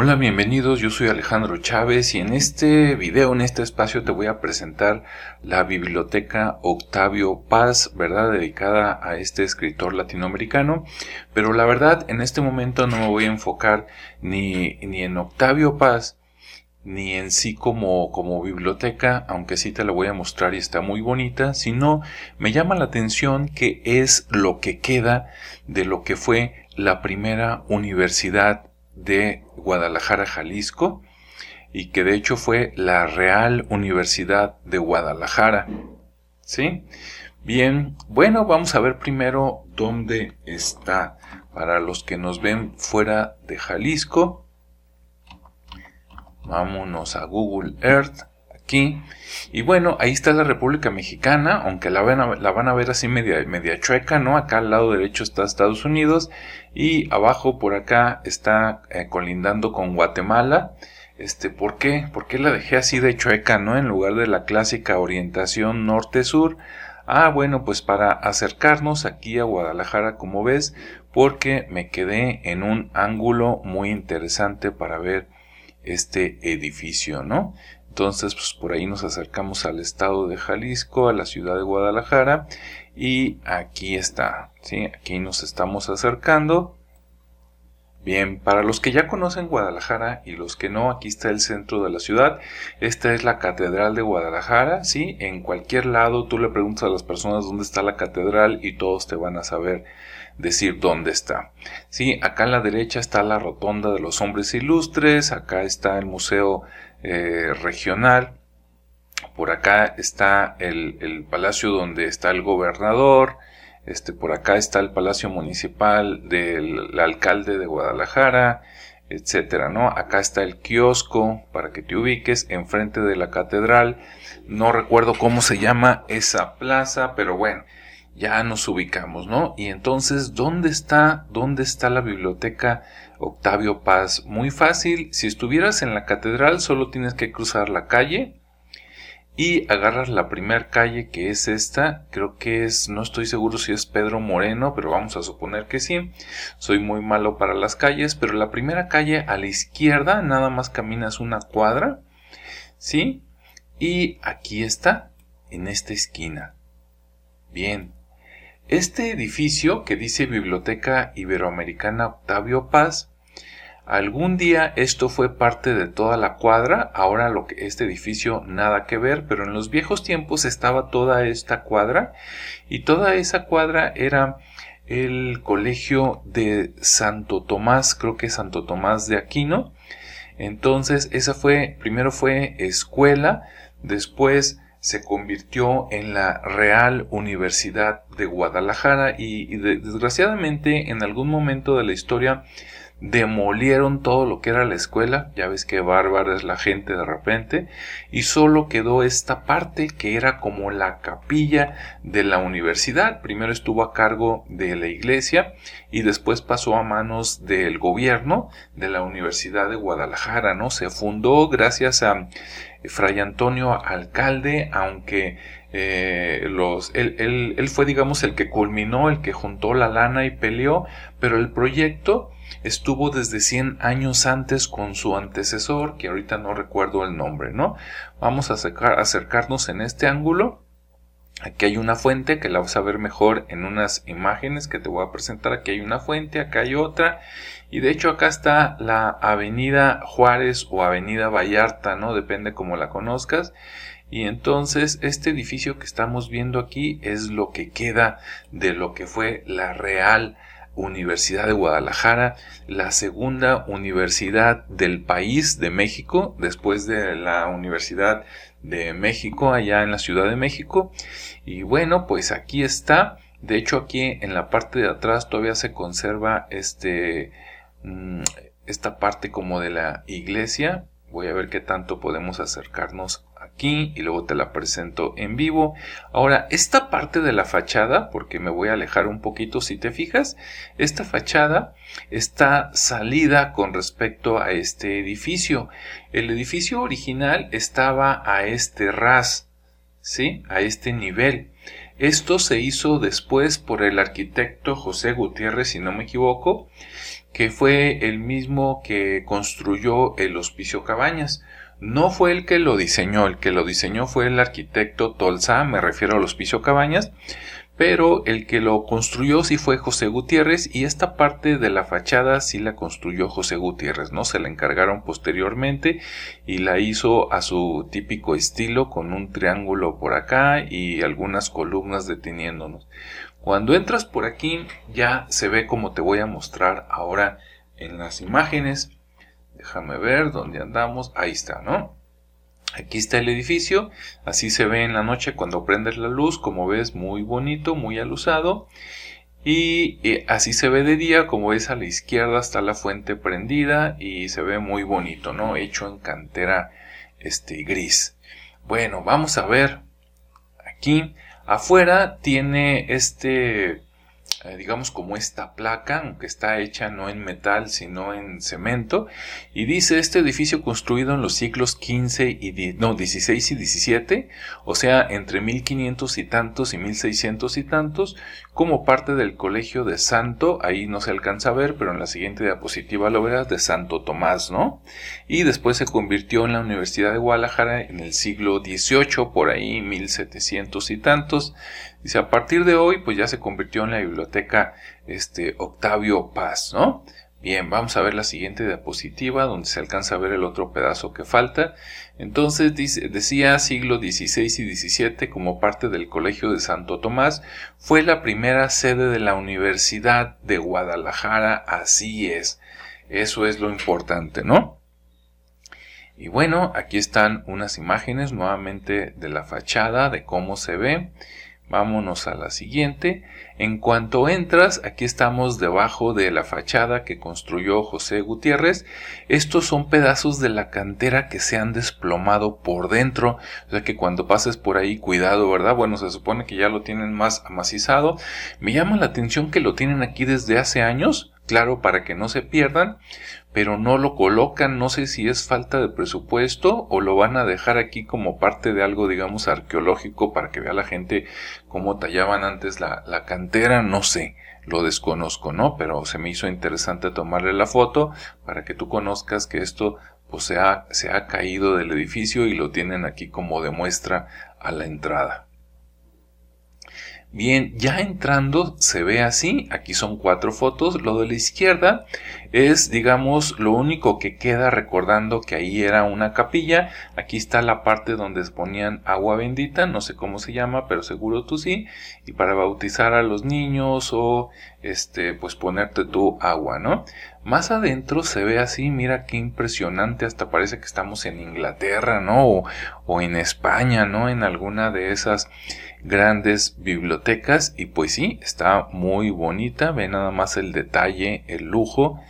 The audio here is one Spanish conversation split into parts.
Hola, bienvenidos, yo soy Alejandro Chávez y en este video, en este espacio te voy a presentar la biblioteca Octavio Paz, ¿verdad? Dedicada a este escritor latinoamericano, pero la verdad en este momento no me voy a enfocar ni, ni en Octavio Paz, ni en sí como, como biblioteca, aunque sí te la voy a mostrar y está muy bonita, sino me llama la atención que es lo que queda de lo que fue la primera universidad de Guadalajara, Jalisco, y que de hecho fue la Real Universidad de Guadalajara. ¿Sí? Bien, bueno, vamos a ver primero dónde está. Para los que nos ven fuera de Jalisco, vámonos a Google Earth Y bueno, ahí está la República Mexicana, aunque la van a, ver así media, media chueca, ¿no? Acá al lado derecho está Estados Unidos y abajo por acá está eh, colindando con Guatemala. Este, ¿por qué? ¿Por qué la dejé así de chueca, no? En lugar de la clásica orientación norte-sur. Ah, bueno, pues para acercarnos aquí a Guadalajara, como ves, porque me quedé en un ángulo muy interesante para ver este edificio, ¿no? Entonces, pues por ahí nos acercamos al estado de Jalisco, a la ciudad de Guadalajara, y aquí está, ¿sí? Aquí nos estamos acercando. Bien, para los que ya conocen Guadalajara y los que no, aquí está el centro de la ciudad. Esta es la Catedral de Guadalajara, ¿sí? En cualquier lado tú le preguntas a las personas dónde está la catedral y todos te van a saber decir dónde está. Sí, acá a la derecha está la Rotonda de los Hombres Ilustres, acá está el Museo eh, regional. Por acá está el, palacio donde está el gobernador. Este, por acá está el palacio municipal del alcalde de Guadalajara, etcétera, ¿no? Acá está el kiosco para que te ubiques enfrente de la catedral. No recuerdo cómo se llama esa plaza, pero bueno, ya nos ubicamos, ¿no? Y entonces, ¿dónde está, dónde está la biblioteca Octavio Paz? Muy fácil, si estuvieras en la catedral solo tienes que cruzar la calle y agarras la primera calle que es esta, creo que es, no estoy seguro si es Pedro Moreno, pero vamos a suponer que sí. Soy muy malo para las calles, pero la primera calle a la izquierda, nada más caminas una cuadra, ¿sí? Y aquí está, en esta esquina. Bien, este edificio que dice Biblioteca Iberoamericana Octavio Paz, algún día esto fue parte de toda la cuadra, ahora lo que este edificio nada que ver, pero en los viejos tiempos estaba toda esta cuadra y toda esa cuadra era el colegio de Santo Tomás, creo que Santo Tomás de Aquino. Entonces, esa fue, primero fue escuela, después se convirtió en la Real Universidad de Guadalajara y, desgraciadamente en algún momento de la historia demolieron todo lo que era la escuela, ya ves que bárbara es la gente de repente, y solo quedó esta parte que era como la capilla de la universidad. Primero estuvo a cargo de la iglesia y después pasó a manos del gobierno de la Universidad de Guadalajara, ¿no? Se fundó gracias a Fray Antonio Alcalde, aunque eh, los, él, él, él, fue, digamos, el que culminó, el que juntó la lana y peleó, pero el proyecto estuvo desde 100 años antes con su antecesor, que ahorita no recuerdo el nombre, ¿no? Vamos a acercarnos en este ángulo. Aquí hay una fuente que la vas a ver mejor en unas imágenes que te voy a presentar. Aquí hay una fuente, acá hay otra. Y de hecho acá está la avenida Juárez o avenida Vallarta, ¿no? Depende cómo la conozcas. Y entonces este edificio que estamos viendo aquí es lo que queda de lo que fue la Real Universidad de Guadalajara, la segunda universidad del país de México, después de la Universidad de México, allá en la Ciudad de México. Y bueno, pues aquí está. De hecho, aquí en la parte de atrás todavía se conserva este, mm, esta parte como de la iglesia. Voy a ver qué tanto podemos acercarnos y luego te la presento en vivo. Ahora, esta parte de la fachada, porque me voy a alejar un poquito si te fijas, esta fachada está salida con respecto a este edificio. El edificio original estaba a este ras, ¿sí? A este nivel. Esto se hizo después por el arquitecto José Gutiérrez, si no me equivoco, que fue el mismo que construyó el Hospicio Cabañas. No fue el que lo diseñó, el que lo diseñó fue el arquitecto Tolsa, me refiero al Hospicio Cabañas, pero el que lo construyó sí fue José Gutiérrez y esta parte de la fachada sí la construyó José Gutiérrez, ¿no? Se la encargaron posteriormente y la hizo a su típico estilo con un triángulo por acá y algunas columnas deteniéndonos. Cuando entras por aquí ya se ve como te voy a mostrar ahora en las imágenes. Déjame ver dónde andamos. Ahí está, ¿no? Aquí está el edificio, así se ve en la noche cuando prendes la luz, como ves, muy bonito, muy alusado. Y eh, así se ve de día, como ves a la izquierda está la fuente prendida y se ve muy bonito, ¿no? Hecho en cantera este gris. Bueno, vamos a ver aquí. Afuera tiene este eh, digamos como esta placa, aunque está hecha no en metal sino en cemento, y dice este edificio construido en los siglos XV y no, XVI y XVII, o sea, entre 1500 y tantos y 1600 y tantos, como parte del colegio de Santo, ahí no se alcanza a ver, pero en la siguiente diapositiva lo verás, de Santo Tomás, ¿no? Y después se convirtió en la Universidad de Guadalajara en el siglo XVIII, por ahí 1700 y tantos, Dice, a partir de hoy, pues ya se convirtió en la biblioteca este, Octavio Paz, ¿no? Bien, vamos a ver la siguiente diapositiva donde se alcanza a ver el otro pedazo que falta. Entonces dice, decía siglo XVI y XVII como parte del Colegio de Santo Tomás, fue la primera sede de la Universidad de Guadalajara, así es. Eso es lo importante, ¿no? Y bueno, aquí están unas imágenes nuevamente de la fachada, de cómo se ve. Vámonos a la siguiente. En cuanto entras, aquí estamos debajo de la fachada que construyó José Gutiérrez. Estos son pedazos de la cantera que se han desplomado por dentro. O sea que cuando pases por ahí, cuidado, ¿verdad? Bueno, se supone que ya lo tienen más amacizado. Me llama la atención que lo tienen aquí desde hace años. Claro, para que no se pierdan pero no lo colocan, no sé si es falta de presupuesto o lo van a dejar aquí como parte de algo, digamos, arqueológico para que vea la gente cómo tallaban antes la, la cantera, no sé, lo desconozco, ¿no? Pero se me hizo interesante tomarle la foto para que tú conozcas que esto pues se ha, se ha caído del edificio y lo tienen aquí como de muestra a la entrada. Bien, ya entrando se ve así, aquí son cuatro fotos, lo de la izquierda es digamos lo único que queda recordando que ahí era una capilla, aquí está la parte donde ponían agua bendita, no sé cómo se llama, pero seguro tú sí, y para bautizar a los niños o este pues ponerte tu agua, ¿no? Más adentro se ve así, mira qué impresionante, hasta parece que estamos en Inglaterra, ¿no? O, o en España, ¿no? En alguna de esas grandes bibliotecas y pues sí, está muy bonita, ve nada más el detalle, el lujo,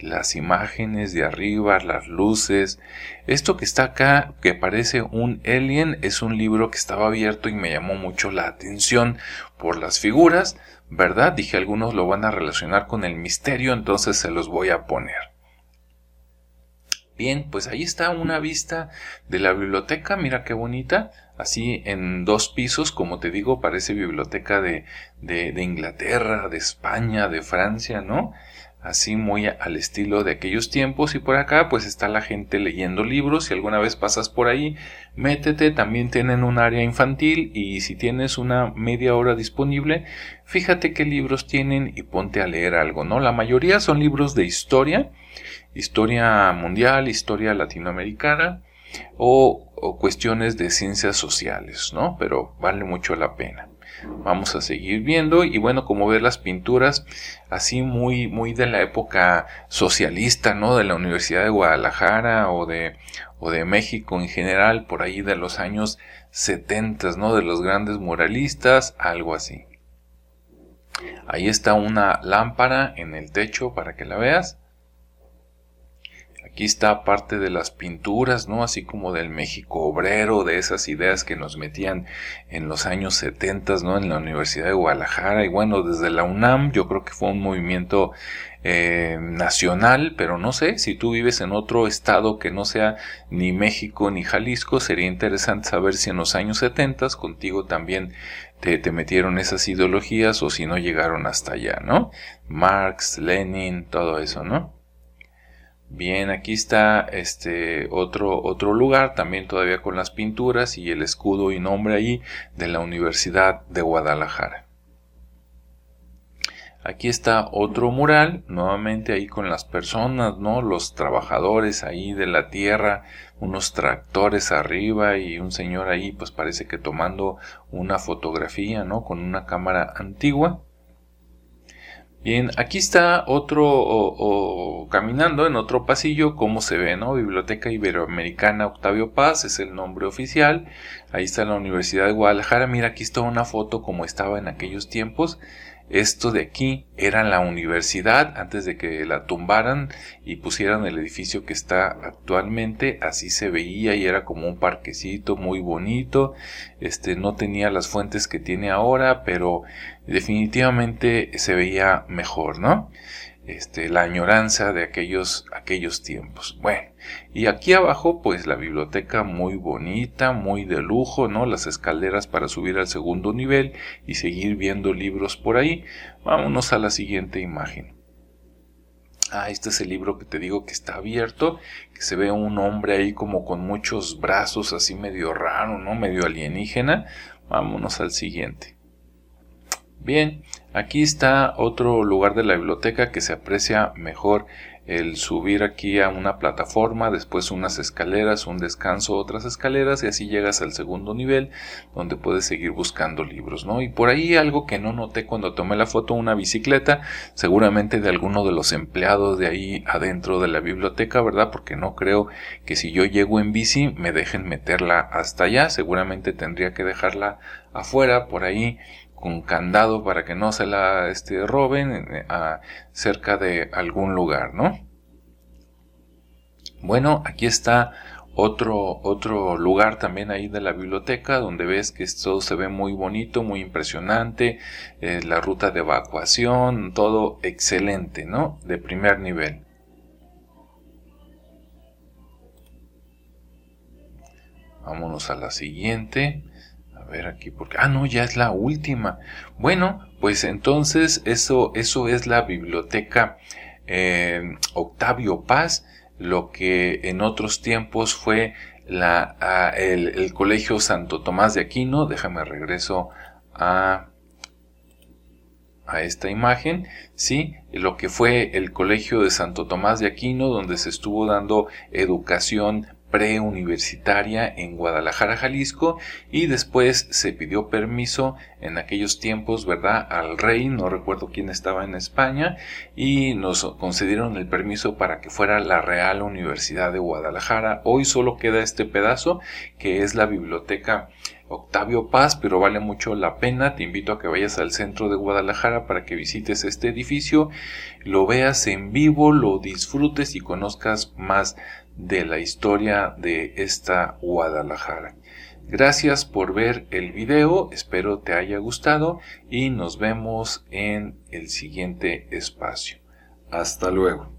las imágenes de arriba, las luces. Esto que está acá, que parece un alien, es un libro que estaba abierto y me llamó mucho la atención por las figuras, ¿verdad? Dije algunos lo van a relacionar con el misterio, entonces se los voy a poner. Bien, pues ahí está una vista de la biblioteca, mira qué bonita, así en dos pisos, como te digo, parece biblioteca de, de, de Inglaterra, de España, de Francia, ¿no? así muy al estilo de aquellos tiempos y por acá pues está la gente leyendo libros si alguna vez pasas por ahí métete también tienen un área infantil y si tienes una media hora disponible fíjate qué libros tienen y ponte a leer algo no la mayoría son libros de historia historia mundial historia latinoamericana o, cuestiones de ciencias sociales no pero vale mucho la pena. Vamos a seguir viendo y bueno como ver las pinturas así muy muy de la época socialista no de la Universidad de Guadalajara o de o de México en general por ahí de los años 70 no de los grandes muralistas algo así. Ahí está una lámpara en el techo para que la veas Aquí está parte de las pinturas, ¿no? Así como del México obrero, de esas ideas que nos metían en los años 70, ¿no? En la Universidad de Guadalajara. Y bueno, desde la UNAM yo creo que fue un movimiento eh, nacional, pero no sé, si tú vives en otro estado que no sea ni México ni Jalisco, sería interesante saber si en los años 70 contigo también te, te, metieron esas ideologías o si no llegaron hasta allá, ¿no? Marx, Lenin, todo eso, ¿no? Bien, aquí está este otro, otro lugar, también todavía con las pinturas y el escudo y nombre ahí de la Universidad de Guadalajara. Aquí está otro mural, nuevamente ahí con las personas, ¿no? Los trabajadores ahí de la tierra, unos tractores arriba y un señor ahí, pues parece que tomando una fotografía, ¿no? Con una cámara antigua. Bien, aquí está otro, caminando en otro pasillo, como se ve, ¿no? Biblioteca Iberoamericana Octavio Paz es el nombre oficial. Ahí está la Universidad de Guadalajara. Mira, aquí está una foto como estaba en aquellos tiempos. Esto de aquí era la universidad antes de que la tumbaran y pusieran el edificio que está actualmente. Así se veía y era como un parquecito muy bonito. Este no tenía las fuentes que tiene ahora, pero definitivamente se veía mejor, ¿no? Este, la añoranza de aquellos, aquellos tiempos. Bueno, y aquí abajo, pues la biblioteca muy bonita, muy de lujo, ¿no? Las escaleras para subir al segundo nivel y seguir viendo libros por ahí. Vámonos a la siguiente imagen. Ah, este es el libro que te digo que está abierto, que se ve un hombre ahí como con muchos brazos, así medio raro, ¿no? Medio alienígena. Vámonos al siguiente. Bien, aquí está otro lugar de la biblioteca que se aprecia mejor el subir aquí a una plataforma, después unas escaleras, un descanso, otras escaleras y así llegas al segundo nivel donde puedes seguir buscando libros, ¿no? Y por ahí algo que no noté cuando tomé la foto, una bicicleta, seguramente de alguno de los empleados de ahí adentro de la biblioteca, ¿verdad? Porque no creo que si yo llego en bici me dejen meterla hasta allá, seguramente tendría que dejarla afuera por ahí con candado para que no se la este, roben eh, cerca de algún lugar, ¿no? Bueno, aquí está otro, otro lugar también ahí de la biblioteca donde ves que todo se ve muy bonito, muy impresionante, eh, la ruta de evacuación, todo excelente, ¿no? De primer nivel. Vámonos a la siguiente ver aquí, porque, ah, no, ya es la última. Bueno, pues entonces eso, eso es la biblioteca eh, Octavio Paz, lo que en otros tiempos fue la, ah, el, el, Colegio Santo Tomás de Aquino. Déjame regreso a, a esta imagen, sí, lo que fue el Colegio de Santo Tomás de Aquino, donde se estuvo dando educación preuniversitaria en Guadalajara, Jalisco, y después se pidió permiso en aquellos tiempos, ¿verdad?, al rey, no recuerdo quién estaba en España, y nos concedieron el permiso para que fuera la Real Universidad de Guadalajara. Hoy solo queda este pedazo, que es la biblioteca Octavio Paz, pero vale mucho la pena. Te invito a que vayas al centro de Guadalajara para que visites este edificio, lo veas en vivo, lo disfrutes y conozcas más de la historia de esta Guadalajara. Gracias por ver el video, espero te haya gustado y nos vemos en el siguiente espacio. Hasta luego.